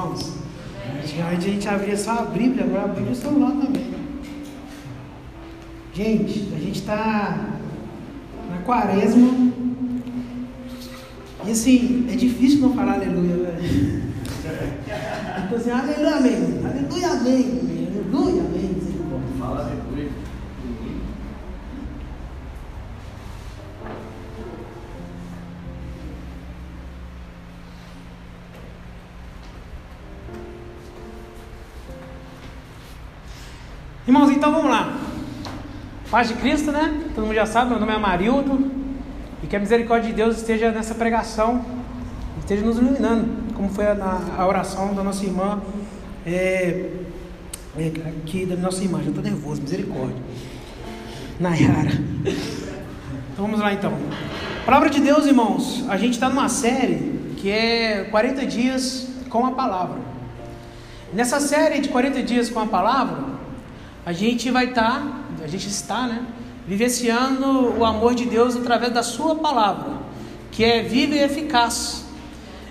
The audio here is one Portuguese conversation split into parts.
irmãos. Antigamente a gente abria só a Bíblia, agora abria o celular também. Gente, a gente está na quaresma. E assim, é difícil não falar aleluia, velho. Então assim, aleluia, amém. Aleluia, amém. Aleluia, amém. Fala Irmãos, então vamos lá. Paz de Cristo, né? Todo mundo já sabe, meu nome é Amarildo. E que a misericórdia de Deus esteja nessa pregação, esteja nos iluminando, como foi a, a oração da nossa irmã, é, é, aqui da nossa irmã, já estou nervoso, misericórdia. Nayara. Então vamos lá então. Palavra de Deus, irmãos, a gente está numa série que é 40 dias com a palavra. Nessa série de 40 dias com a palavra, a gente vai estar, tá, a gente está, né? Vivenciando o amor de Deus através da Sua palavra, que é viva e eficaz.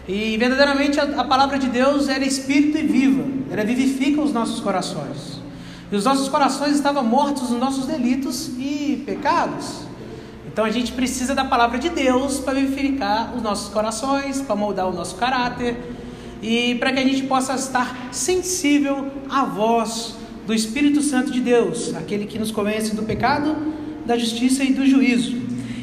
E verdadeiramente a, a palavra de Deus é espírito e viva, ela vivifica os nossos corações. E os nossos corações estavam mortos nos nossos delitos e pecados. Então a gente precisa da palavra de Deus para vivificar os nossos corações, para moldar o nosso caráter e para que a gente possa estar sensível à voz do Espírito Santo de Deus, aquele que nos convence do pecado, da justiça e do juízo.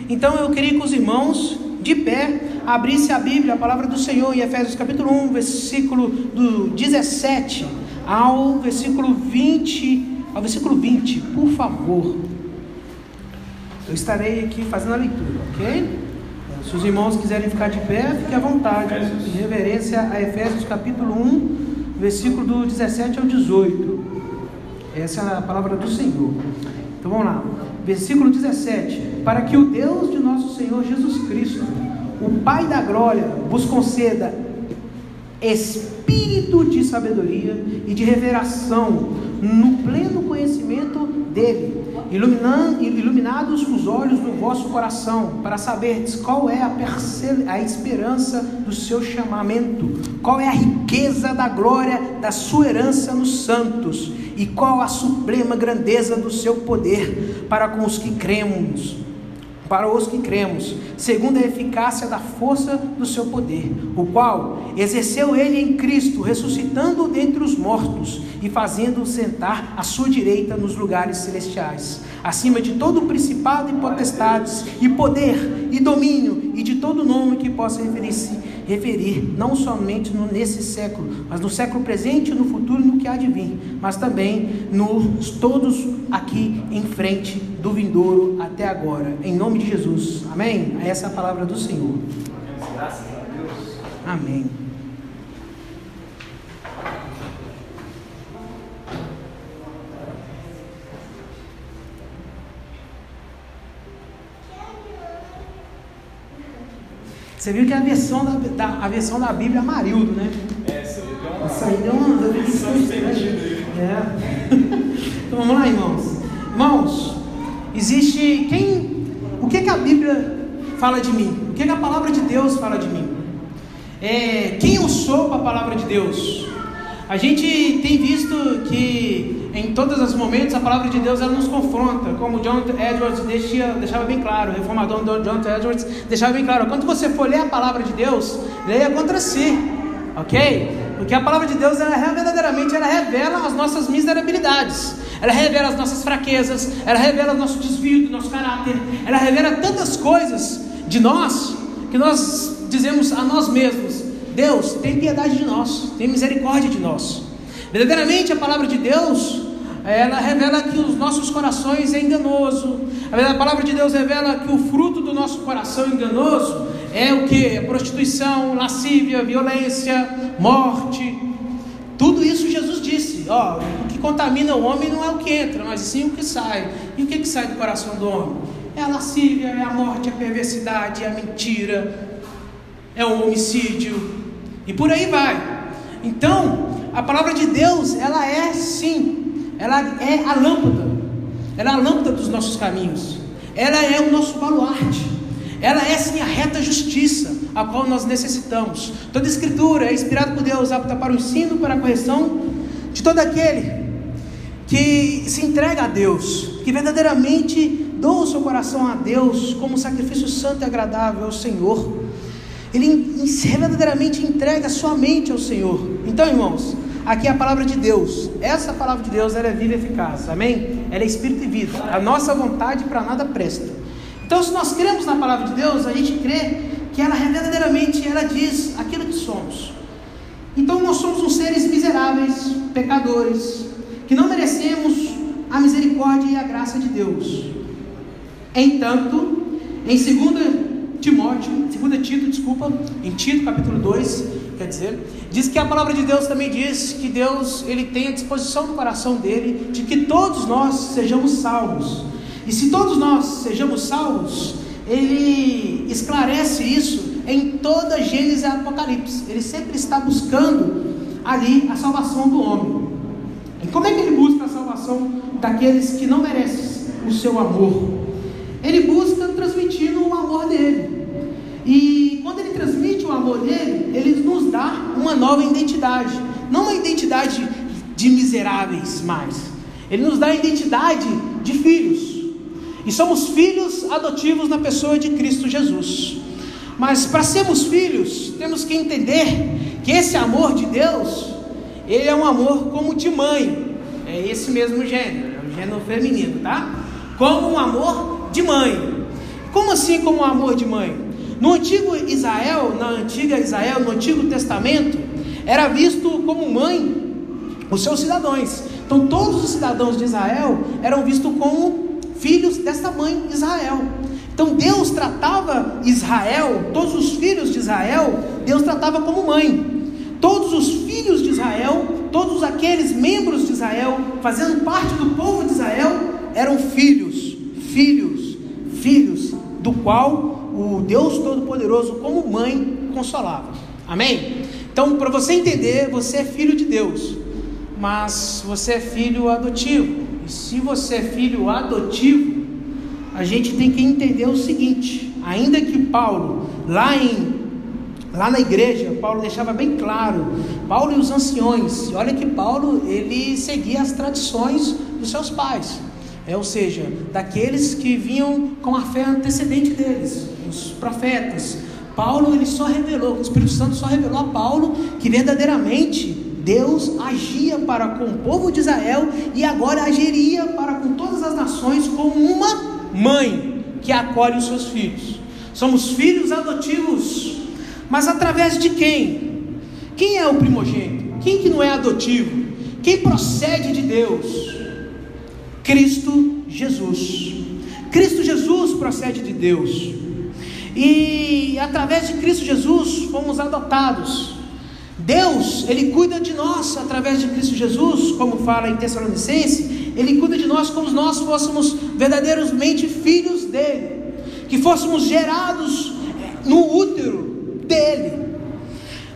Então eu queria que os irmãos, de pé, abrissem a Bíblia, a palavra do Senhor, em Efésios capítulo 1, versículo do 17 ao versículo 20, ao versículo 20, por favor. Eu estarei aqui fazendo a leitura, ok? Se os irmãos quiserem ficar de pé, fique à vontade, em reverência a Efésios capítulo 1, versículo do 17 ao 18. Essa é a palavra do Senhor. Então vamos lá. Versículo 17: Para que o Deus de nosso Senhor Jesus Cristo, o Pai da glória, vos conceda espírito de sabedoria e de revelação no pleno conhecimento dele, iluminados os olhos do vosso coração, para saberdes qual é a, a esperança do seu chamamento, qual é a riqueza da glória da sua herança nos santos, e qual a suprema grandeza do seu poder para com os que cremos para os que cremos, segundo a eficácia da força do seu poder, o qual exerceu ele em Cristo, ressuscitando dentre os mortos e fazendo-o sentar à sua direita nos lugares celestiais, acima de todo principado e potestades, e poder, e domínio, e de todo nome que possa referir-se referir não somente no, nesse século, mas no século presente, no futuro e no que há de vir, mas também nos todos aqui em frente do vindouro até agora. Em nome de Jesus. Amém? Essa é a palavra do Senhor. Graças a Deus. Amém. Você viu que é a versão da, da, a versão da Bíblia Amarildo, né? É, isso aí deu uma. Isso aí deu uma. É. Então vamos lá, irmãos. Irmãos, existe quem. O que, que a Bíblia fala de mim? O que, que a palavra de Deus fala de mim? É, quem eu sou para a palavra de Deus? A gente tem visto que em todos os momentos a palavra de Deus ela nos confronta, como John Edwards deixia, deixava bem claro, o reformador John Edwards deixava bem claro. Quando você for ler a palavra de Deus, leia contra si, ok? Porque a palavra de Deus ela verdadeiramente ela revela as nossas miserabilidades, ela revela as nossas fraquezas, ela revela o nosso desvio do nosso caráter, ela revela tantas coisas de nós que nós dizemos a nós mesmos Deus, tem piedade de nós, tem misericórdia de nós. Verdadeiramente a palavra de Deus, ela revela que os nossos corações é enganoso. A palavra de Deus revela que o fruto do nosso coração enganoso é o que? Prostituição, lascívia, violência, morte. Tudo isso Jesus disse. Ó, o que contamina o homem não é o que entra, mas sim o que sai. E o que, que sai do coração do homem? É a lascívia, é a morte, é a perversidade, é a mentira, é o homicídio, e por aí vai. Então, a palavra de Deus, ela é sim, ela é a lâmpada. Ela é a lâmpada dos nossos caminhos. Ela é o nosso baluarte. Ela é sim a reta justiça, a qual nós necessitamos. Toda escritura é inspirada por Deus, apta para o ensino, para a correção de todo aquele que se entrega a Deus, que verdadeiramente doa o seu coração a Deus como sacrifício santo e agradável ao Senhor. Ele verdadeiramente entrega sua mente ao Senhor. Então, irmãos, aqui é a palavra de Deus. Essa palavra de Deus ela é viva e eficaz. Amém? Ela é espírito e vida. A nossa vontade para nada presta. Então, se nós cremos na palavra de Deus, a gente crê que ela verdadeiramente ela diz aquilo que somos. Então, nós somos uns seres miseráveis, pecadores, que não merecemos a misericórdia e a graça de Deus. Entanto, em 2 Timóteo, 2 Tito, desculpa, em Tito capítulo 2, quer dizer, diz que a palavra de Deus também diz que Deus ele tem a disposição do coração dele de que todos nós sejamos salvos. E se todos nós sejamos salvos, ele esclarece isso em toda Gênesis e Apocalipse. Ele sempre está buscando ali a salvação do homem. E como é que ele busca a salvação daqueles que não merecem o seu amor? Ele busca transmitindo o amor dele. E quando ele transmite o amor dele, ele nos dá uma nova identidade. Não uma identidade de miseráveis mais. Ele nos dá a identidade de filhos. E somos filhos adotivos na pessoa de Cristo Jesus. Mas para sermos filhos, temos que entender que esse amor de Deus, ele é um amor como de mãe. É esse mesmo gênero, é o gênero feminino, tá? Como um amor de mãe. Como assim como um amor de mãe? No antigo Israel, na antiga Israel, no Antigo Testamento, era visto como mãe os seus cidadãos. Então todos os cidadãos de Israel eram vistos como filhos dessa mãe Israel. Então Deus tratava Israel, todos os filhos de Israel, Deus tratava como mãe. Todos os filhos de Israel, todos aqueles membros de Israel, fazendo parte do povo de Israel, eram filhos, filhos, filhos, do qual o Deus Todo-Poderoso, como mãe, consolava. Amém? Então, para você entender, você é filho de Deus, mas você é filho adotivo. E se você é filho adotivo, a gente tem que entender o seguinte: ainda que Paulo, lá em Lá na igreja, Paulo deixava bem claro, Paulo e os anciões, olha que Paulo, ele seguia as tradições dos seus pais, é, ou seja, daqueles que vinham com a fé antecedente deles, os profetas. Paulo, ele só revelou, o Espírito Santo só revelou a Paulo que verdadeiramente Deus agia para com o povo de Israel e agora agiria para com todas as nações como uma mãe que acolhe os seus filhos. Somos filhos adotivos mas através de quem? Quem é o primogênito? Quem que não é adotivo? Quem procede de Deus? Cristo Jesus. Cristo Jesus procede de Deus. E através de Cristo Jesus fomos adotados. Deus, Ele cuida de nós através de Cristo Jesus, como fala em Tessalonicense, Ele cuida de nós como se nós fôssemos verdadeiramente filhos dele, que fôssemos gerados no útero dele.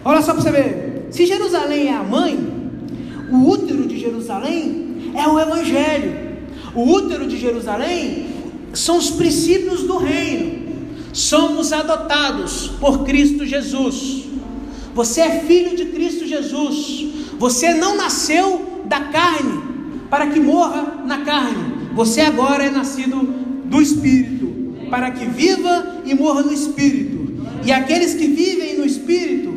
Olha só para você ver: se Jerusalém é a mãe, o útero de Jerusalém é o Evangelho. O útero de Jerusalém são os princípios do reino. Somos adotados por Cristo Jesus. Você é filho de Cristo Jesus. Você não nasceu da carne para que morra na carne. Você agora é nascido do Espírito, para que viva e morra no Espírito. E aqueles que vivem no Espírito,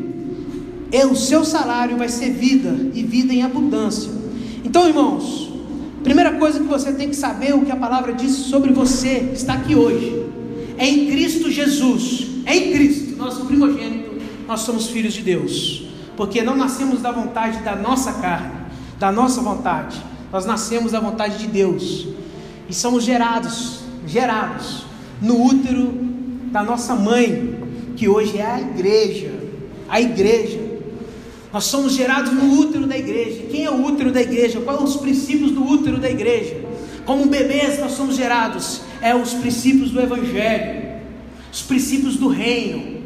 é, o seu salário vai ser vida e vida em abundância. Então, irmãos, primeira coisa que você tem que saber, o que a palavra diz sobre você, está aqui hoje. É em Cristo Jesus, é em Cristo, nosso primogênito, nós somos filhos de Deus. Porque não nascemos da vontade da nossa carne, da nossa vontade. Nós nascemos da vontade de Deus. E somos gerados, gerados no útero da nossa mãe, que hoje é a igreja. A igreja. Nós somos gerados no útero da igreja. Quem é o útero da igreja? Quais são os princípios do útero da igreja? Como bebês nós somos gerados. É os princípios do evangelho. Os princípios do reino.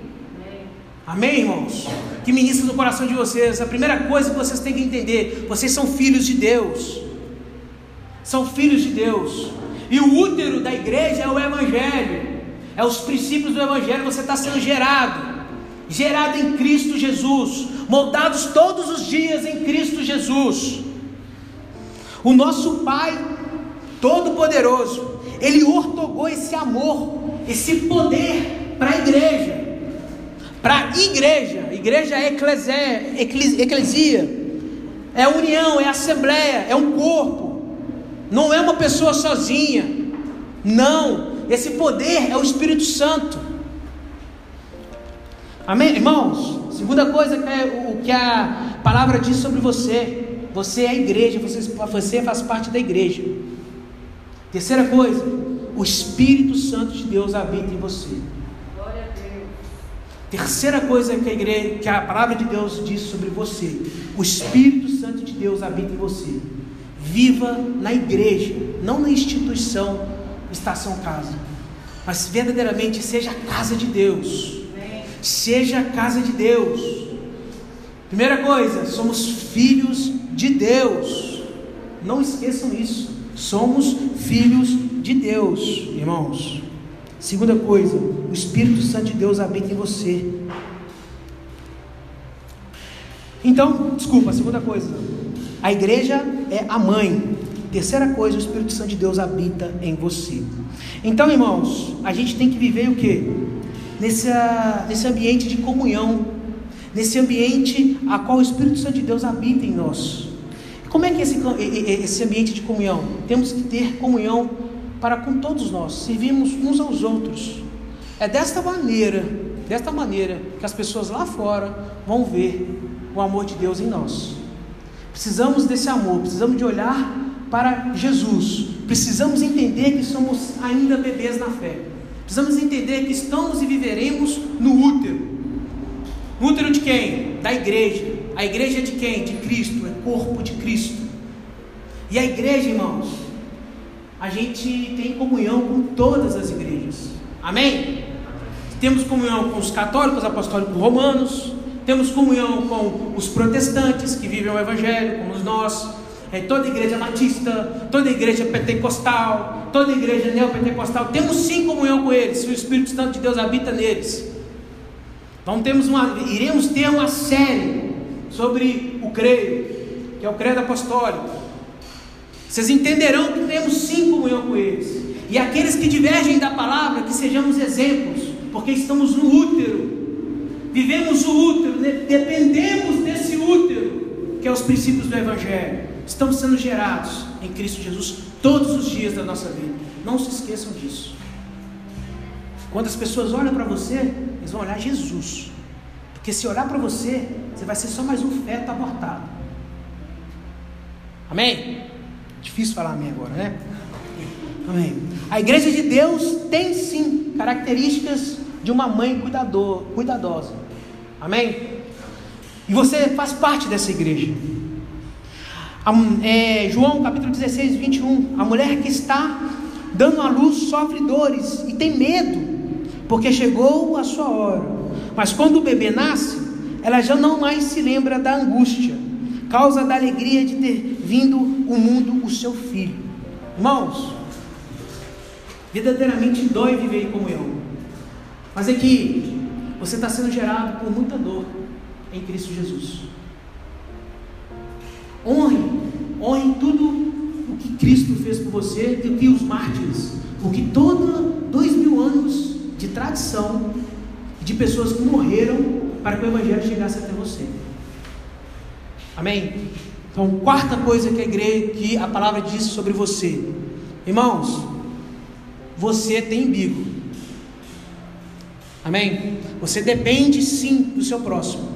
Amém, irmãos? Que ministra no coração de vocês. A primeira coisa que vocês têm que entender: vocês são filhos de Deus. São filhos de Deus. E o útero da igreja é o Evangelho é os princípios do Evangelho, você está sendo gerado. Gerado em Cristo Jesus, moldados todos os dias em Cristo Jesus. O nosso Pai Todo-Poderoso, Ele ortogou esse amor, esse poder para a igreja. Para a igreja, igreja é eclesia, eclesia, é união, é assembleia, é um corpo, não é uma pessoa sozinha, não, esse poder é o Espírito Santo. Amém, irmãos? Segunda coisa que é o que a palavra diz sobre você: você é a igreja, você, você faz parte da igreja. Terceira coisa, o Espírito Santo de Deus habita em você. Glória a Deus. Terceira coisa que a igreja, que a palavra de Deus diz sobre você: o Espírito Santo de Deus habita em você. Viva na igreja, não na instituição estação casa, mas verdadeiramente seja a casa de Deus. Seja a casa de Deus. Primeira coisa, somos filhos de Deus. Não esqueçam isso. Somos filhos de Deus, irmãos. Segunda coisa, o Espírito Santo de Deus habita em você. Então, desculpa, segunda coisa, a igreja é a mãe. Terceira coisa, o Espírito Santo de Deus habita em você. Então, irmãos, a gente tem que viver o que? Nesse, nesse ambiente de comunhão, nesse ambiente a qual o Espírito Santo de Deus habita em nós. Como é que é esse, esse ambiente de comunhão? Temos que ter comunhão para com todos nós, servimos uns aos outros. É desta maneira, desta maneira que as pessoas lá fora vão ver o amor de Deus em nós. Precisamos desse amor, precisamos de olhar para Jesus. Precisamos entender que somos ainda bebês na fé. Precisamos entender que estamos e viveremos no útero. No útero de quem? Da igreja. A igreja é de quem? De Cristo, é corpo de Cristo. E a igreja, irmãos, a gente tem comunhão com todas as igrejas. Amém? Temos comunhão com os católicos apostólicos romanos, temos comunhão com os protestantes que vivem o evangelho, como nós, é, toda igreja batista, toda igreja pentecostal, toda igreja neopentecostal, temos sim comunhão com eles, o Espírito Santo de Deus habita neles. Então temos uma, iremos ter uma série sobre o creio, que é o credo apostólico. Vocês entenderão que temos sim comunhão com eles. E aqueles que divergem da palavra, que sejamos exemplos, porque estamos no útero. Vivemos o útero, dependemos desse útero, que é os princípios do Evangelho estamos sendo gerados em Cristo Jesus todos os dias da nossa vida. Não se esqueçam disso. Quando as pessoas olham para você, eles vão olhar Jesus. Porque se olhar para você, você vai ser só mais um feto abortado. Amém? Difícil falar amém agora, né? Amém. A igreja de Deus tem sim características de uma mãe cuidador, cuidadosa. Amém? E você faz parte dessa igreja. É, João capítulo 16, 21. A mulher que está dando à luz sofre dores e tem medo, porque chegou a sua hora. Mas quando o bebê nasce, ela já não mais se lembra da angústia, causa da alegria de ter vindo o mundo o seu filho. Irmãos, verdadeiramente dói viver em comunhão. Mas é que você está sendo gerado por muita dor em Cristo Jesus. Honre, honre tudo o que Cristo fez por você e o que os mártires, o que todos dois mil anos de tradição de pessoas que morreram para que o Evangelho chegasse até você. Amém? Então, quarta coisa que a igreja, que a palavra diz sobre você, irmãos, você tem umbigo. Amém? Você depende sim do seu próximo.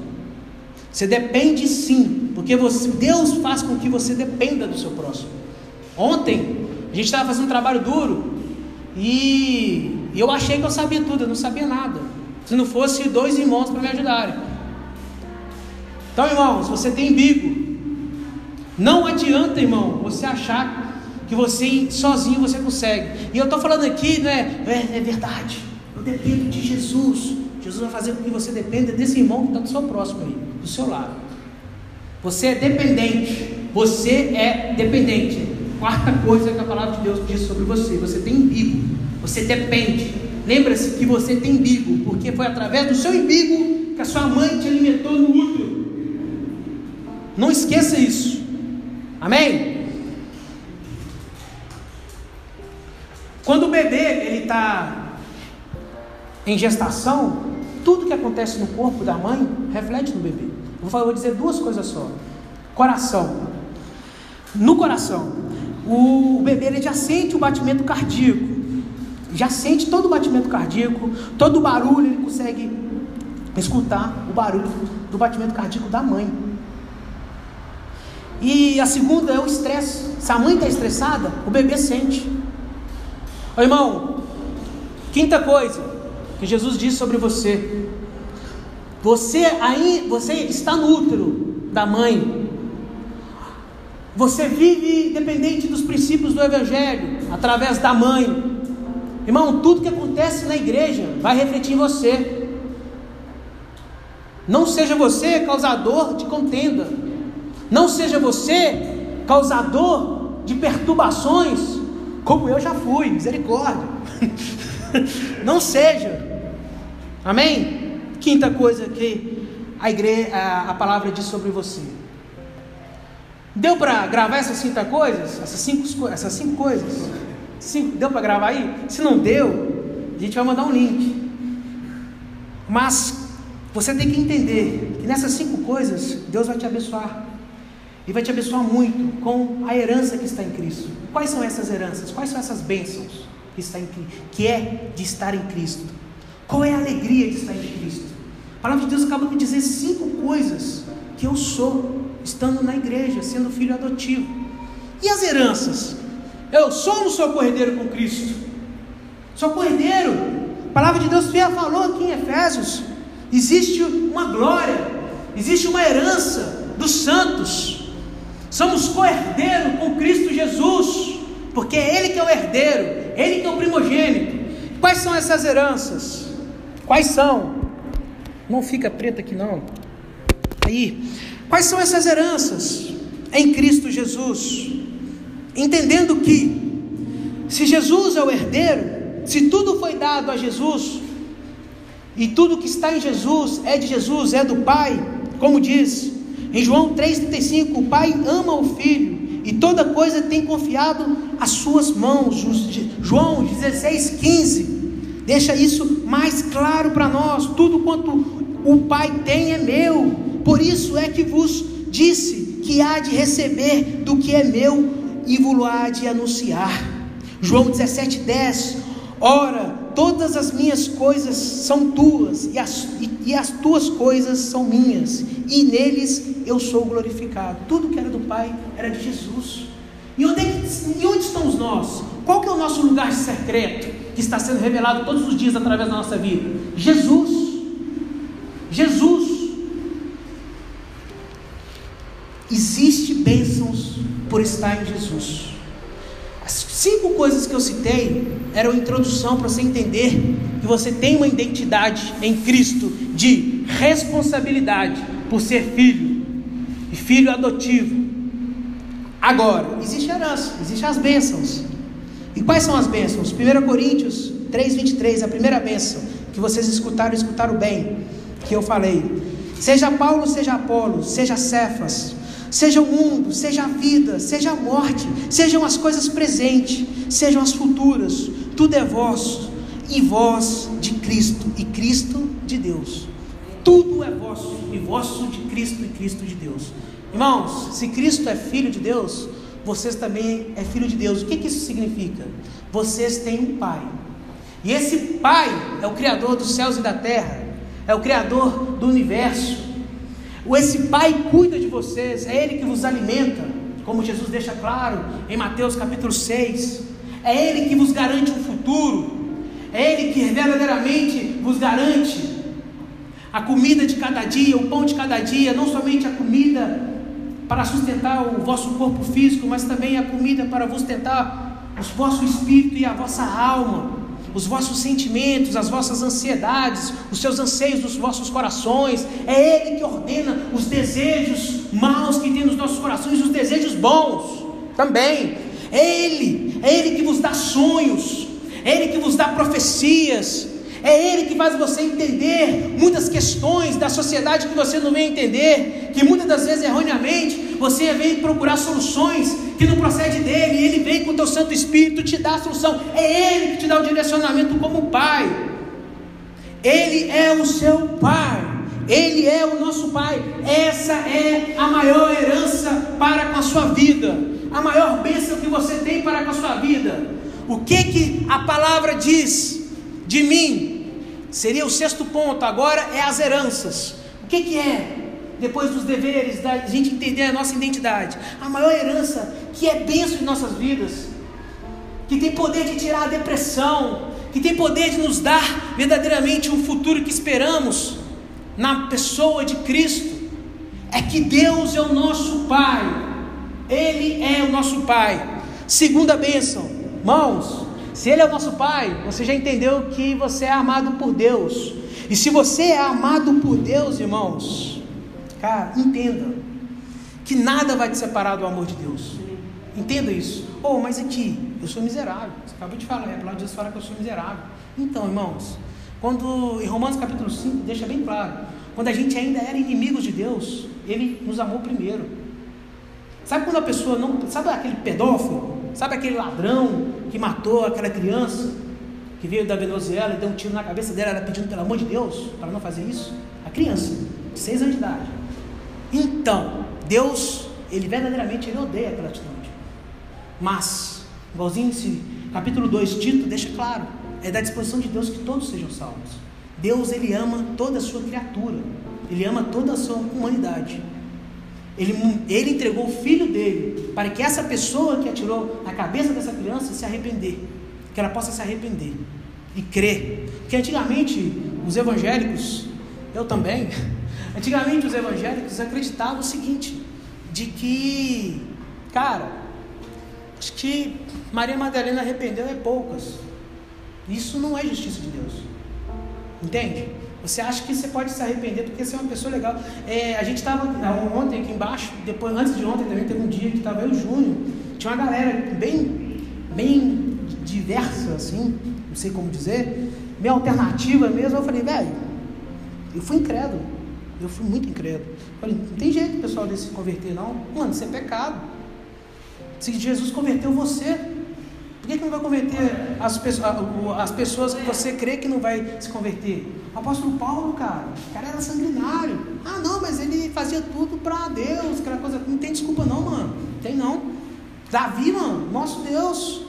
Você depende sim, porque você, Deus faz com que você dependa do seu próximo. Ontem, a gente estava fazendo um trabalho duro e, eu achei que eu sabia tudo, eu não sabia nada. Se não fosse dois irmãos para me ajudarem. Então, irmãos, você tem bico. Não adianta, irmão, você achar que você sozinho você consegue. E eu estou falando aqui, né? É, é verdade. Eu dependo de Jesus. Jesus vai fazer com que você dependa desse irmão que está do seu próximo aí, do seu lado. Você é dependente. Você é dependente. Quarta coisa que a palavra de Deus diz sobre você: você tem umbigo. Você depende. Lembra-se que você tem umbigo, porque foi através do seu umbigo que a sua mãe te alimentou no útero. Não esqueça isso. Amém? Quando o bebê ele está em gestação, tudo que acontece no corpo da mãe reflete no bebê. Vou, vou dizer duas coisas só. Coração. No coração, o bebê ele já sente o batimento cardíaco. Já sente todo o batimento cardíaco, todo o barulho, ele consegue escutar o barulho do batimento cardíaco da mãe. E a segunda é o estresse. Se a mãe está estressada, o bebê sente. Ô irmão, quinta coisa que Jesus disse sobre você. Você aí, você está no útero da mãe. Você vive dependente dos princípios do evangelho através da mãe. Irmão, tudo que acontece na igreja vai refletir em você. Não seja você causador de contenda. Não seja você causador de perturbações como eu já fui, misericórdia. Não seja. Amém? Quinta coisa que a igreja, a, a palavra diz sobre você. Deu para gravar essas cinco coisas? Essas cinco, essas cinco coisas? Cinco, deu para gravar aí? Se não deu, a gente vai mandar um link. Mas você tem que entender que nessas cinco coisas Deus vai te abençoar. E vai te abençoar muito com a herança que está em Cristo. Quais são essas heranças? Quais são essas bênçãos que, está em, que é de estar em Cristo? Qual é a alegria de estar em Cristo? A palavra de Deus acaba de dizer cinco coisas que eu sou, estando na igreja, sendo filho adotivo. E as heranças? Eu sou ou não sou cordeiro com Cristo? Sou cordeiro. A palavra de Deus já falou aqui em Efésios. Existe uma glória, existe uma herança dos santos. Somos co-herdeiro com Cristo Jesus, porque é Ele que é o herdeiro, Ele que é o primogênito. Quais são essas heranças? Quais são? Não fica preto aqui não. Aí, quais são essas heranças em Cristo Jesus? Entendendo que se Jesus é o herdeiro, se tudo foi dado a Jesus, e tudo que está em Jesus é de Jesus, é do Pai, como diz em João 3,35, o Pai ama o Filho e toda coisa tem confiado às suas mãos. João 16,15 deixa isso mais claro para nós. Tudo quanto o Pai tem é meu, por isso é que vos disse que há de receber do que é meu e vos há de anunciar. João 17,10 Ora, todas as minhas coisas são tuas, e as, e, e as tuas coisas são minhas, e neles eu sou glorificado. Tudo que era do Pai era de Jesus. E onde, é e onde estamos nós? Qual que é o nosso lugar secreto que está sendo revelado todos os dias através da nossa vida? Jesus. Jesus. Existe bênçãos por estar em Jesus. As cinco coisas que eu citei eram introdução para você entender que você tem uma identidade em Cristo de responsabilidade por ser filho e filho adotivo. Agora, existe herança, existem as bênçãos. E quais são as bênçãos? 1 Coríntios 3,23, a primeira bênção que vocês escutaram, escutaram bem, que eu falei. Seja Paulo, seja Apolo, seja Cefas, seja o mundo, seja a vida, seja a morte, sejam as coisas presentes, sejam as futuras, tudo é vosso, e vós de Cristo, e Cristo de Deus. Tudo é vosso, e vosso de Cristo, e Cristo de Deus. Irmãos, se Cristo é filho de Deus, vocês também é filho de Deus. O que, que isso significa? Vocês têm um Pai. E esse Pai é o Criador dos céus e da terra, é o Criador do universo. Esse Pai cuida de vocês, é Ele que vos alimenta, como Jesus deixa claro em Mateus capítulo 6 é Ele que vos garante um futuro, é Ele que verdadeiramente vos garante a comida de cada dia, o pão de cada dia, não somente a comida para sustentar o vosso corpo físico, mas também a comida para sustentar o vosso espírito e a vossa alma, os vossos sentimentos, as vossas ansiedades, os seus anseios dos vossos corações. É Ele que ordena os desejos maus que tem nos nossos corações e os desejos bons também. É Ele, é Ele que vos dá sonhos, é Ele que vos dá profecias, É Ele que faz você entender muitas questões da sociedade que você não vem entender, que muitas das vezes erroneamente você vem procurar soluções que não procede dele, e Ele vem com o teu Santo Espírito te dá a solução. É Ele que te dá o direcionamento como Pai. Ele é o seu Pai. Ele é o nosso Pai. Essa é a maior herança para com a sua vida. A maior bênção que você tem para com a sua vida. O que que a palavra diz de mim? Seria o sexto ponto. Agora é as heranças. O que que é? Depois dos deveres, da gente entender a nossa identidade. A maior herança que é bênção em nossas vidas. Que tem poder de tirar a depressão. Que tem poder de nos dar verdadeiramente um futuro que esperamos na pessoa de Cristo é que Deus é o nosso Pai. Ele é o nosso Pai. Segunda bênção, mãos. Se Ele é o nosso Pai, você já entendeu que você é amado por Deus. E se você é amado por Deus, irmãos, cara, entenda que nada vai te separar do amor de Deus. Entenda isso. Oh, mas aqui, eu sou miserável. Você acabou de falar, a palavra de Deus fala que eu sou miserável. Então, irmãos, quando em Romanos capítulo 5 deixa bem claro, quando a gente ainda era inimigos de Deus, ele nos amou primeiro. Sabe quando a pessoa não, sabe aquele pedófilo, sabe aquele ladrão que matou aquela criança que veio da Venezuela e deu um tiro na cabeça dela, ela pedindo pelo amor de Deus para não fazer isso? A criança, de seis anos de idade. Então, Deus, ele verdadeiramente ele odeia aquela atitude. Mas, igualzinho esse capítulo 2, Tito deixa claro, é da disposição de Deus que todos sejam salvos. Deus ele ama toda a sua criatura, ele ama toda a sua humanidade. Ele, ele entregou o filho dele para que essa pessoa que atirou na cabeça dessa criança se arrepender, que ela possa se arrepender e crer. Porque antigamente os evangélicos, eu também, antigamente os evangélicos acreditavam o seguinte, de que, cara, acho que Maria Madalena arrependeu é poucas. Isso não é justiça de Deus. Entende? Você acha que você pode se arrepender porque você é uma pessoa legal. É, a gente estava ontem aqui embaixo, depois, antes de ontem também teve um dia que estava eu e o Júnior. Tinha uma galera bem, bem diversa, assim, não sei como dizer, meio alternativa mesmo. Eu falei, velho, eu fui incrédulo. Eu fui muito incrédulo. Falei, não tem jeito pessoal desse se converter, não. Mano, isso é pecado. Se Jesus converteu você, que, que não vai converter as pessoas, as pessoas que você crê que não vai se converter? O apóstolo Paulo, cara, o cara era sanguinário. Ah, não, mas ele fazia tudo para Deus, aquela coisa. Não tem desculpa, não, mano. Tem não. Davi, mano, nosso Deus.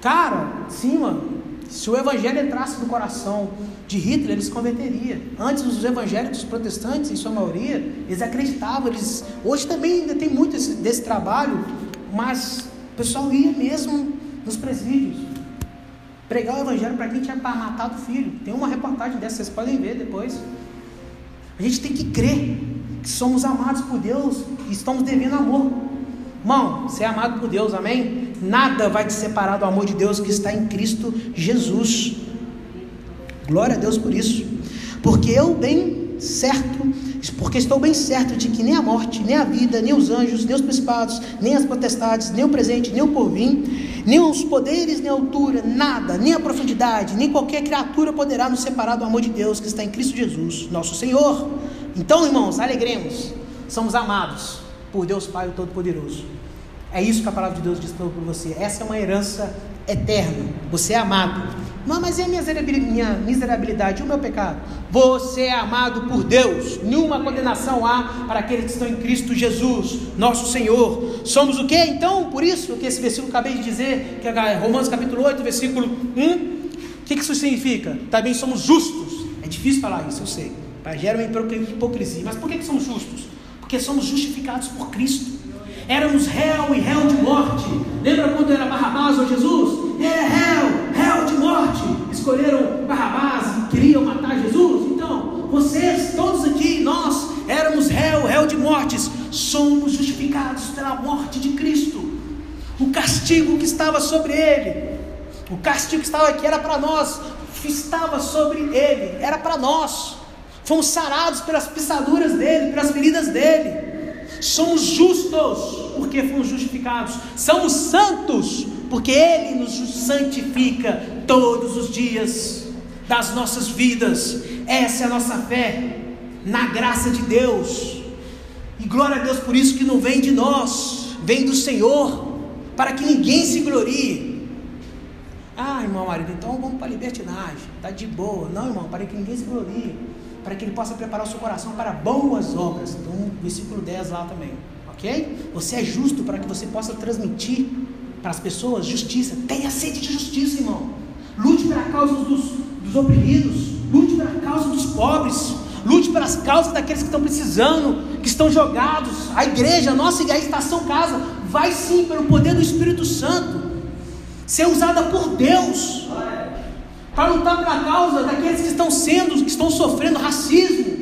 Cara, sim, mano. Se o evangelho entrasse no coração de Hitler, ele se converteria. Antes, os evangélicos protestantes, em sua maioria, eles acreditavam. Eles, hoje também ainda tem muito desse trabalho, mas o pessoal ia mesmo nos presídios pregar o evangelho para quem tinha matado o filho. Tem uma reportagem dessa, vocês podem ver depois. A gente tem que crer que somos amados por Deus e estamos devendo amor. Irmão, você é amado por Deus, amém? Nada vai te separar do amor de Deus que está em Cristo Jesus. Glória a Deus por isso. Porque eu bem certo porque estou bem certo de que nem a morte, nem a vida, nem os anjos, nem os principados, nem as potestades, nem o presente, nem o porvim, nem os poderes, nem a altura, nada, nem a profundidade, nem qualquer criatura poderá nos separar do amor de Deus que está em Cristo Jesus, nosso Senhor. Então, irmãos, alegremos, somos amados por Deus Pai Todo-Poderoso. É isso que a palavra de Deus diz para você. Essa é uma herança eterna. Você é amado. Não, mas a minha miserabilidade o meu pecado? Você é amado por Deus. Nenhuma condenação há para aqueles que estão em Cristo Jesus, nosso Senhor. Somos o que então? Por isso que esse versículo acabei de dizer, que é Romanos capítulo 8, versículo 1. O que isso significa? Também somos justos. É difícil falar isso, eu sei. Gera uma hipocrisia. Mas por que somos justos? Porque somos justificados por Cristo. Éramos réu e réu de morte. Lembra quando era Barrabás ou Jesus? É réu, réu de morte. Escolheram Barrabás e queriam matar Jesus. Então, vocês, todos aqui, nós éramos réu, réu de mortes. Somos justificados pela morte de Cristo. O castigo que estava sobre ele, o castigo que estava aqui era para nós, estava sobre ele, era para nós. Fomos sarados pelas pisaduras dele, pelas feridas dele. Somos justos porque fomos justificados. Somos santos porque Ele nos santifica todos os dias. das nossas vidas. Essa é a nossa fé na graça de Deus. E glória a Deus por isso que não vem de nós, vem do Senhor, para que ninguém se glorie. Ah, irmão marido, então vamos para a libertinagem, está de boa. Não, irmão, para que ninguém se glorie, para que ele possa preparar o seu coração para boas obras. Então, versículo 10 lá também, ok? Você é justo para que você possa transmitir para as pessoas justiça. Tenha sede de justiça, irmão. Lute pela causa dos, dos oprimidos, lute pela causa dos pobres, lute pelas causas daqueles que estão precisando, que estão jogados. A igreja, a nossa igreja, a estação casa, vai sim, pelo poder do Espírito Santo, ser usada por Deus para lutar pela causa daqueles que estão sendo, que estão sofrendo racismo,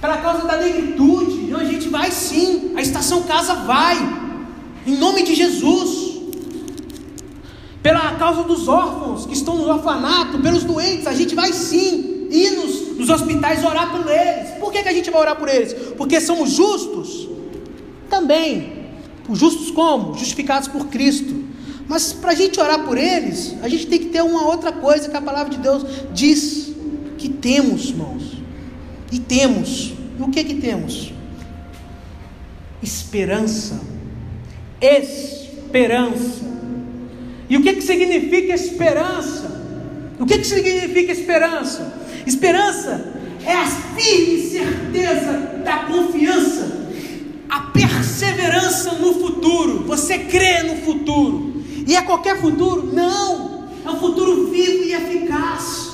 pela causa da negritude. Então a gente vai sim, a estação casa vai, em nome de Jesus. Pela causa dos órfãos que estão no orfanato, pelos doentes, a gente vai sim ir nos, nos hospitais orar por eles. Por que, que a gente vai orar por eles? Porque somos justos? Também. Justos como? Justificados por Cristo. Mas para a gente orar por eles, a gente tem que ter uma outra coisa que a palavra de Deus diz que temos, irmãos. E temos. E o que que temos? Esperança. Esperança. E o que que significa esperança? O que que significa esperança? Esperança é a firme certeza da confiança, a perseverança no futuro. Você crê no futuro. E é qualquer futuro? Não. É um futuro vivo e eficaz.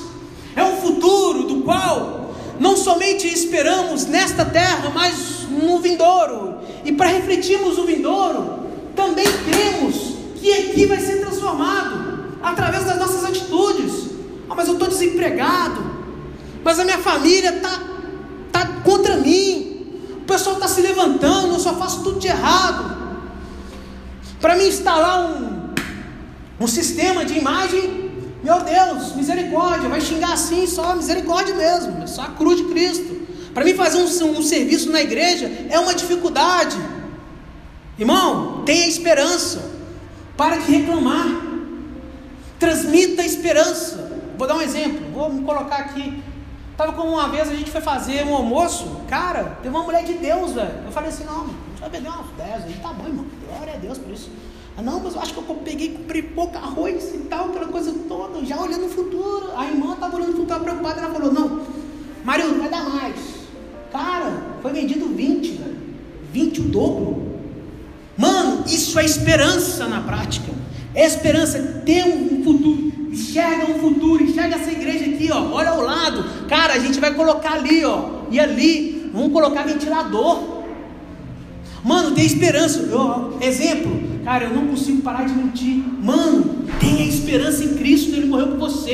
É um futuro do qual não somente esperamos nesta terra, mas no vindouro. E para refletirmos o vindouro, também cremos que aqui vai ser transformado através das nossas atitudes. Ah, mas eu estou desempregado, mas a minha família está tá contra mim, o pessoal está se levantando, eu só faço tudo de errado. Para mim instalar um, um sistema de imagem, meu Deus, misericórdia, vai xingar assim, só misericórdia mesmo, só a cruz de Cristo. Para mim fazer um, um serviço na igreja é uma dificuldade. Irmão, tenha esperança. Para de reclamar. Transmita esperança. Vou dar um exemplo. Vou me colocar aqui. Tava como uma vez a gente foi fazer um almoço. Cara, teve uma mulher de Deus, velho. Eu falei assim: não, a gente vai beber umas 10 aí. Tá bom, irmão. Glória a Deus por isso. Ah, não, mas eu acho que eu peguei, comprei pouco arroz e tal, aquela coisa toda. Já olhando o futuro. A irmã estava olhando o futuro, preocupada. Ela falou: não, Mario, não vai dar mais. Cara, foi vendido 20, velho. 20 o dobro. Mano, isso é esperança na prática. É esperança, ter um futuro. Enxerga um futuro, enxerga essa igreja aqui, ó. Olha ao lado. Cara, a gente vai colocar ali, ó. E ali, vamos colocar ventilador. Mano, tem esperança. Eu, exemplo, cara, eu não consigo parar de mentir. Mano, tenha esperança em Cristo, Ele morreu por você.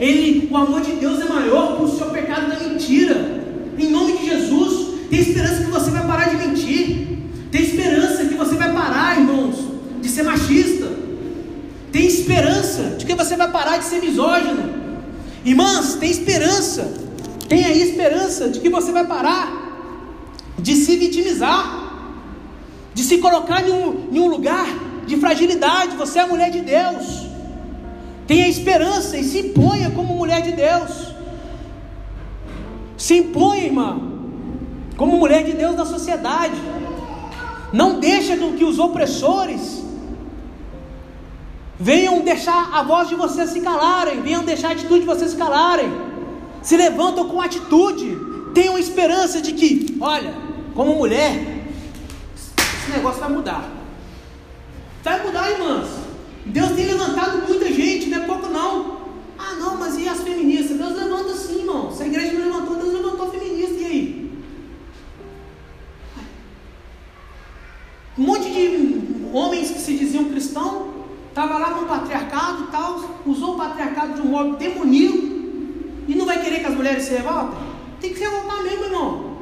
Ele, o amor de Deus é maior que o seu pecado da mentira. Em nome de Jesus, tem esperança que você vai parar de mentir. Tem esperança que você vai parar, irmãos, de ser machista. Tem esperança de que você vai parar de ser misógino. Irmãs, tem esperança. Tem aí esperança de que você vai parar de se vitimizar, de se colocar em um, em um lugar de fragilidade. Você é mulher de Deus. Tenha esperança e se imponha como mulher de Deus. Se imponha, irmã, como mulher de Deus na sociedade. Não deixa que os opressores venham deixar a voz de vocês se calarem, venham deixar a atitude de vocês se calarem. Se levantam com atitude, tenham esperança de que, olha, como mulher, negócio vai mudar. Vai mudar, irmãs. Deus tem levantado muita gente, não é pouco não. Ah, não, mas e as feministas? Deus levanta sim, irmão. Se a igreja não levantou, Deus levantou feminista, e aí? Um monte de homens que se diziam cristãos, estava lá com o patriarcado e tal, usou o patriarcado de um modo demoníaco, e não vai querer que as mulheres se revoltem? Tem que se revoltar mesmo, irmão.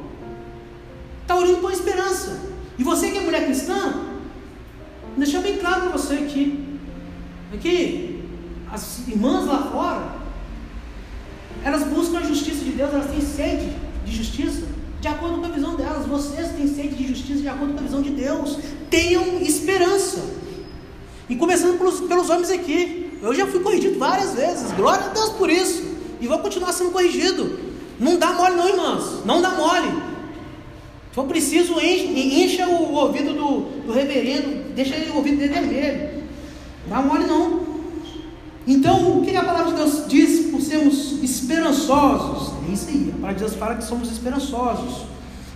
Está orando por esperança. E você que é mulher cristã, deixa bem claro para você aqui. Aqui, as irmãs lá fora, elas buscam a justiça de Deus, elas têm sede de justiça de acordo com a visão delas. Vocês têm sede de justiça de acordo com a visão de Deus. Tenham esperança. E começando pelos, pelos homens aqui. Eu já fui corrigido várias vezes. Glória a Deus por isso. E vou continuar sendo corrigido. Não dá mole, não, irmãos. Não dá mole. Se for preciso, encha o ouvido do, do reverendo, deixa o ouvido dele vermelho. Não dá mole, não. Então, o que a palavra de Deus diz por sermos esperançosos? É isso aí. A palavra de Deus fala que somos esperançosos.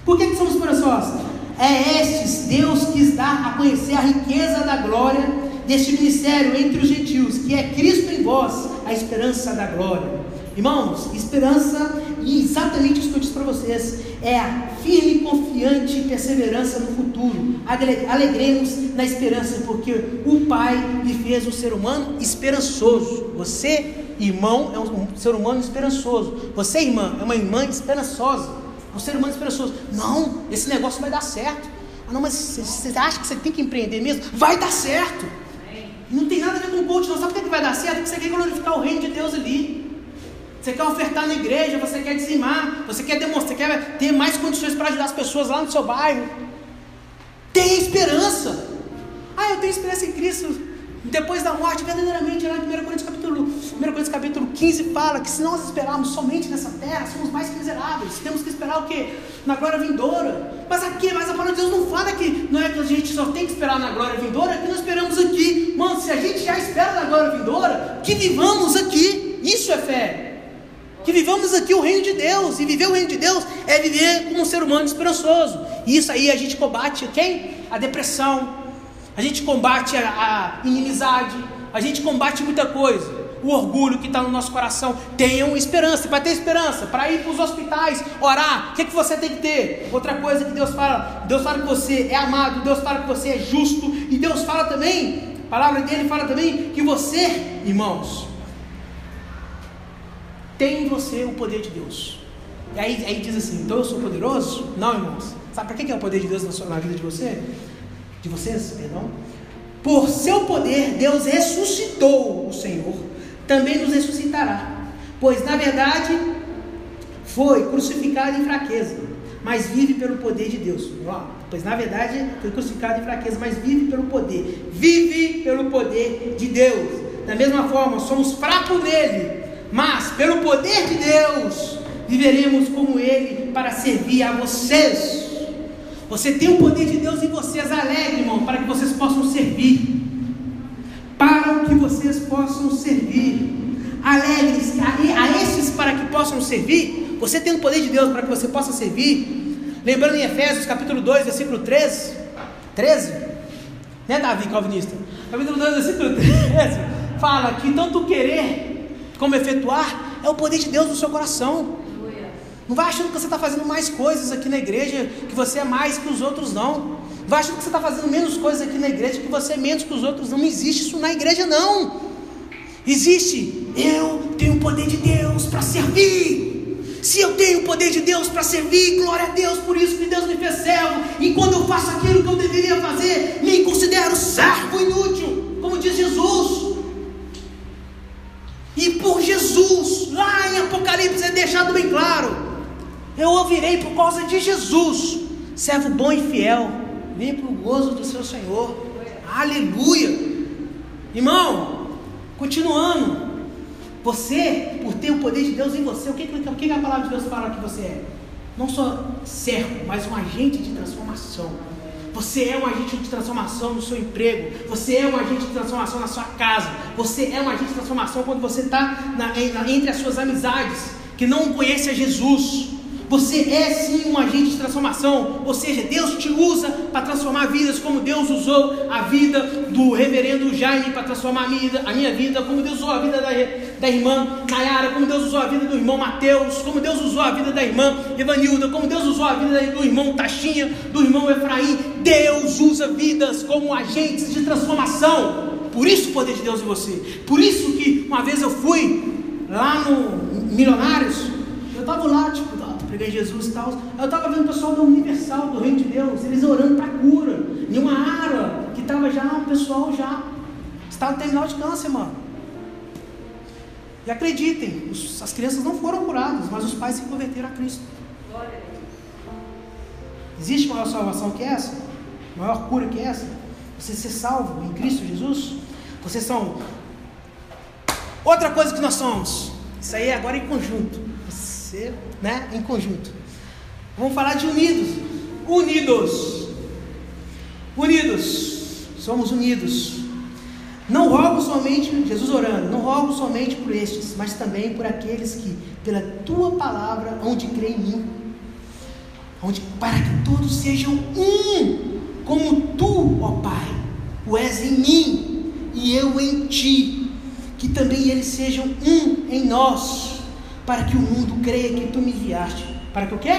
Por que, que somos esperançosos? É estes Deus quis dar a conhecer a riqueza da glória deste ministério entre os gentios, que é Cristo em vós, a esperança da glória. Irmãos, esperança, e exatamente isso que eu disse para vocês, é a firme, confiante perseverança no futuro. Alegremos na esperança, porque o Pai lhe fez um ser humano esperançoso. Você, irmão, é um ser humano esperançoso. Você, irmã, é uma irmã esperançosa um ser humano esperançoso. Não, esse negócio vai dar certo. Ah, não, mas você acha que você tem que empreender mesmo? Vai dar certo. Não tem nada a ver com o coach, não. Sabe por que vai dar certo? Porque você quer glorificar o reino de Deus ali. Você quer ofertar na igreja, você quer dizimar, você quer demonstrar, quer ter mais condições para ajudar as pessoas lá no seu bairro. Tem esperança. Ah, eu tenho esperança em Cristo depois da morte, verdadeiramente, lá em 1 Coríntios capítulo, 1 Coríntios capítulo 15 fala que se nós esperarmos somente nessa terra, somos mais miseráveis. Temos que esperar o quê? Na glória vindoura. Mas aqui, mas a palavra de Deus não fala que não é que a gente só tem que esperar na glória vindoura, é que nós esperamos aqui. Mano, se a gente já espera na glória vindoura, que vivamos aqui. Isso é fé. Que vivamos aqui o reino de Deus. E viver o reino de Deus é viver como um ser humano esperançoso. E isso aí a gente combate quem? A depressão, a gente combate a, a inimizade, a gente combate muita coisa. O orgulho que está no nosso coração. Tenham esperança, para ter esperança, para ir para os hospitais, orar. O que, que você tem que ter? Outra coisa que Deus fala: Deus fala que você é amado, Deus fala que você é justo, e Deus fala também, a palavra dele fala também que você, irmãos, tem em você o poder de Deus. E aí, aí diz assim: então eu sou poderoso? Não, irmãos. Sabe para que é o poder de Deus na, sua, na vida de você? de vocês, perdão. Por seu poder, Deus ressuscitou o Senhor, também nos ressuscitará. Pois, na verdade, foi crucificado em fraqueza, mas vive pelo poder de Deus. Pois, na verdade, foi crucificado em fraqueza, mas vive pelo poder. Vive pelo poder de Deus. Da mesma forma, somos fracos nele, mas pelo poder de Deus, viveremos como ele para servir a vocês. Você tem o poder de Deus em vocês, alegre, irmão, para que vocês possam servir. Para que vocês possam servir. Alegres a, a esses para que possam servir. Você tem o poder de Deus para que você possa servir. Lembrando em Efésios capítulo 2, versículo 13. 13? Né, Davi Calvinista? Capítulo 2, versículo 13. Fala que tanto querer como efetuar é o poder de Deus no seu coração. Não vai achando que você está fazendo mais coisas aqui na igreja, que você é mais que os outros, não. Vai achando que você está fazendo menos coisas aqui na igreja, que você é menos que os outros. Não existe isso na igreja, não. Existe, eu tenho o poder de Deus para servir. Se eu tenho o poder de Deus para servir, glória a Deus, por isso que Deus me fez servo. E quando eu faço aquilo que eu deveria fazer, me considero servo inútil, como diz Jesus. E por Jesus, lá em Apocalipse é deixado bem claro eu ouvirei por causa de Jesus, servo bom e fiel, vem para o gozo do seu Senhor. Aleluia! Irmão, continuando, você, por ter o poder de Deus em você, o que, o que a palavra de Deus fala que você é? Não só servo, mas um agente de transformação. Você é um agente de transformação no seu emprego. Você é um agente de transformação na sua casa. Você é um agente de transformação quando você está entre as suas amizades que não conhecem a Jesus. Você é sim um agente de transformação, ou seja, Deus te usa para transformar vidas, como Deus usou a vida do reverendo Jaime para transformar a minha, a minha vida, como Deus usou a vida da, da irmã Nayara, como Deus usou a vida do irmão Mateus, como Deus usou a vida da irmã Evanilda, como Deus usou a vida do irmão Taxinha, do irmão Efraim. Deus usa vidas como agentes de transformação. Por isso o poder de Deus em você. Por isso que uma vez eu fui lá no Milionários, eu estava lá, tipo, preguei Jesus e tal. Eu estava vendo o pessoal da Universal, do Reino de Deus, eles orando para cura. Em uma área que estava já, o pessoal já estava terminal de câncer, mano. E acreditem, os, as crianças não foram curadas, mas os pais se converteram a Cristo. Existe maior salvação que essa? Maior cura que essa? Você ser salvo em Cristo Jesus? Vocês são Outra coisa que nós somos, isso aí é agora em conjunto. Você, né? Em conjunto. Vamos falar de unidos. Unidos. Unidos. Somos unidos. Não rogo somente, Jesus orando, não rogo somente por estes, mas também por aqueles que, pela tua palavra, hão de crer em mim. Onde, para que todos sejam um, como tu, ó Pai, o és em mim e eu em ti. Que também eles sejam um em nós, para que o mundo creia que tu me enviaste. Para que o quê?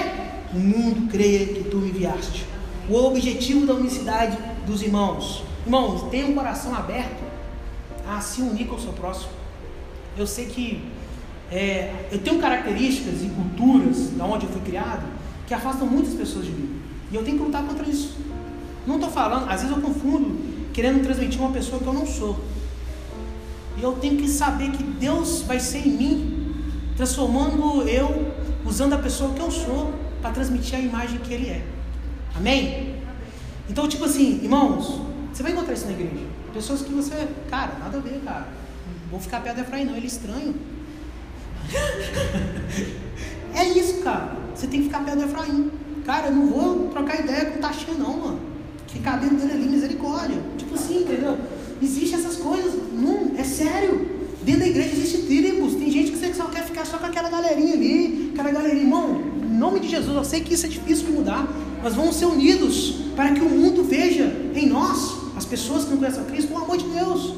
O mundo creia que tu me enviaste. O objetivo da unicidade dos irmãos. Irmãos, tenha um coração aberto a se unir com o seu próximo. Eu sei que é, eu tenho características e culturas da onde eu fui criado que afastam muitas pessoas de mim. E eu tenho que lutar contra isso. Não estou falando, às vezes eu confundo querendo transmitir uma pessoa que eu não sou. E eu tenho que saber que Deus vai ser em mim, transformando eu, usando a pessoa que eu sou, para transmitir a imagem que Ele é. Amém? Então, tipo assim, irmãos, você vai encontrar isso na igreja. Pessoas que você, cara, nada a ver, cara. Vou ficar perto do Efraim, não, ele é estranho. é isso, cara. Você tem que ficar perto do Efraim. Cara, eu não vou trocar ideia com o Taxinha, não, mano. Que cabelo dele ali, misericórdia. Tipo assim, entendeu? Existem essas coisas. Não, é sério. Dentro da igreja existe tribos. Tem gente que só quer ficar só com aquela galerinha ali. Aquela galerinha, irmão. Em nome de Jesus, eu sei que isso é difícil de mudar. Nós vamos ser unidos para que o mundo veja em nós as pessoas que não conhecem a Cristo, o amor de Deus.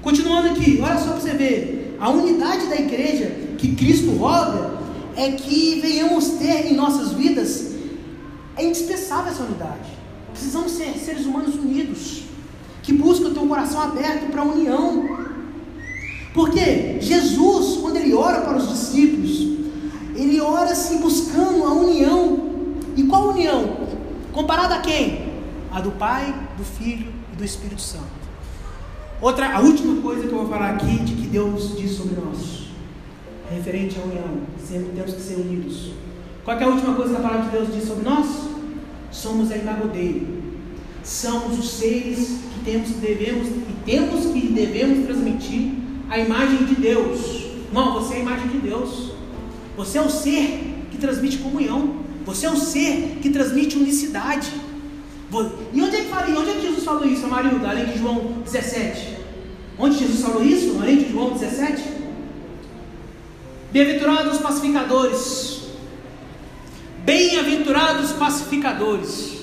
Continuando aqui, olha só para você ver. A unidade da igreja que Cristo roga é que venhamos ter em nossas vidas. É indispensável essa unidade. Precisamos ser seres humanos unidos, que buscam ter um coração aberto para a união. Porque Jesus, quando ele ora para os discípulos, ele ora assim buscando a união. E qual união? Comparada a quem? A do Pai, do Filho e do Espírito Santo. Outra, a última coisa que eu vou falar aqui de que Deus diz sobre nós, referente à união, sempre temos que ser unidos. Qual é a última coisa que a palavra de Deus diz sobre nós? Somos a imagem dele. Somos os seres que temos que devemos e temos que devemos transmitir a imagem de Deus. Não, você é a imagem de Deus. Você é o ser que transmite comunhão. Você é o ser que transmite unicidade. E onde é que, fala, onde é que Jesus falou isso, Amarildo, além de João 17? Onde Jesus falou isso, além de João 17? Bem-aventurados pacificadores. Bem-aventurados pacificadores.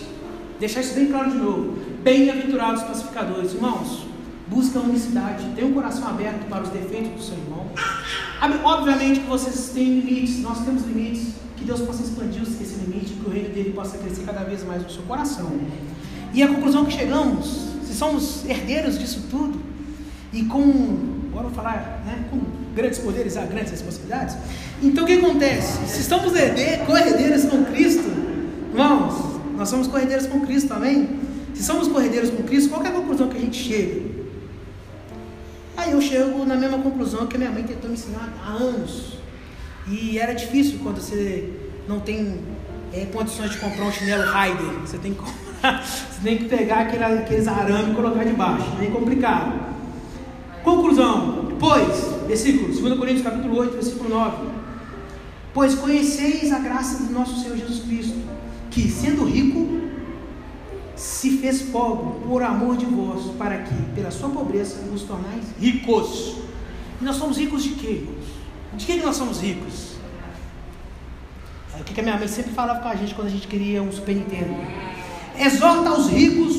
Deixar isso bem claro de novo. Bem-aventurados pacificadores. Irmãos, busca a unicidade. Tenha um coração aberto para os defeitos do seu irmão. Obviamente que vocês têm limites, nós temos limites que Deus possa expandir esse limite, que o reino dele possa crescer cada vez mais no seu coração. E a conclusão que chegamos, se somos herdeiros disso tudo, e com, agora vou falar, né, com grandes poderes há grandes responsabilidades, então o que acontece? Se estamos corredeiros com Cristo, irmãos, nós somos corredeiros com Cristo, amém? Se somos corredeiros com Cristo, qual é a conclusão que a gente chega? Aí eu chego na mesma conclusão que minha mãe tentou me ensinar há anos. E era difícil quando você não tem é, condições de comprar um chinelo Raider. Você tem que você tem que pegar aquele, aqueles arames e colocar debaixo. É complicado. Conclusão. Pois, versículo, 2 Coríntios capítulo 8, versículo 9. Pois conheceis a graça do nosso Senhor Jesus Cristo, que sendo rico, se fez pobre por amor de vós, para que, pela sua pobreza, vos tornais ricos. E nós somos ricos de quê, irmãos? De que, que nós somos ricos? É o que a minha mãe sempre falava com a gente quando a gente queria um Super Nintendo. Exorta aos ricos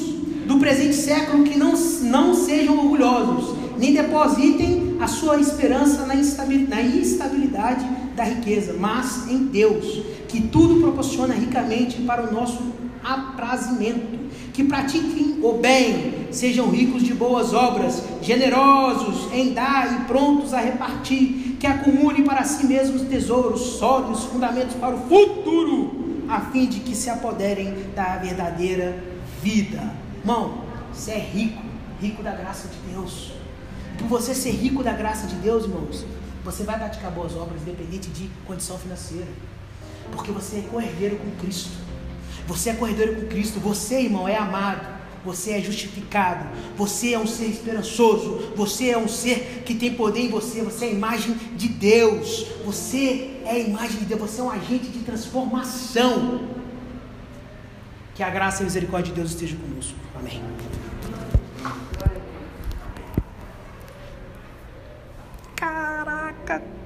do presente século que não, não sejam orgulhosos, nem depositem a sua esperança na instabilidade da riqueza, mas em Deus, que tudo proporciona ricamente para o nosso aprazimento. Que pratiquem o bem, sejam ricos de boas obras, generosos em dar e prontos a repartir que acumule para si mesmos tesouros sólidos, fundamentos para o futuro, a fim de que se apoderem da verdadeira vida. Irmão, você é rico, rico da graça de Deus. Por você ser rico da graça de Deus, irmãos, você vai praticar boas obras, independente de condição financeira. Porque você é cordeiro com Cristo. Você é cordeiro com Cristo. Você, irmão, é amado você é justificado, você é um ser esperançoso, você é um ser que tem poder em você, você é a imagem de Deus, você é a imagem de Deus, você é um agente de transformação. Que a graça e a misericórdia de Deus estejam conosco. Amém. Caraca!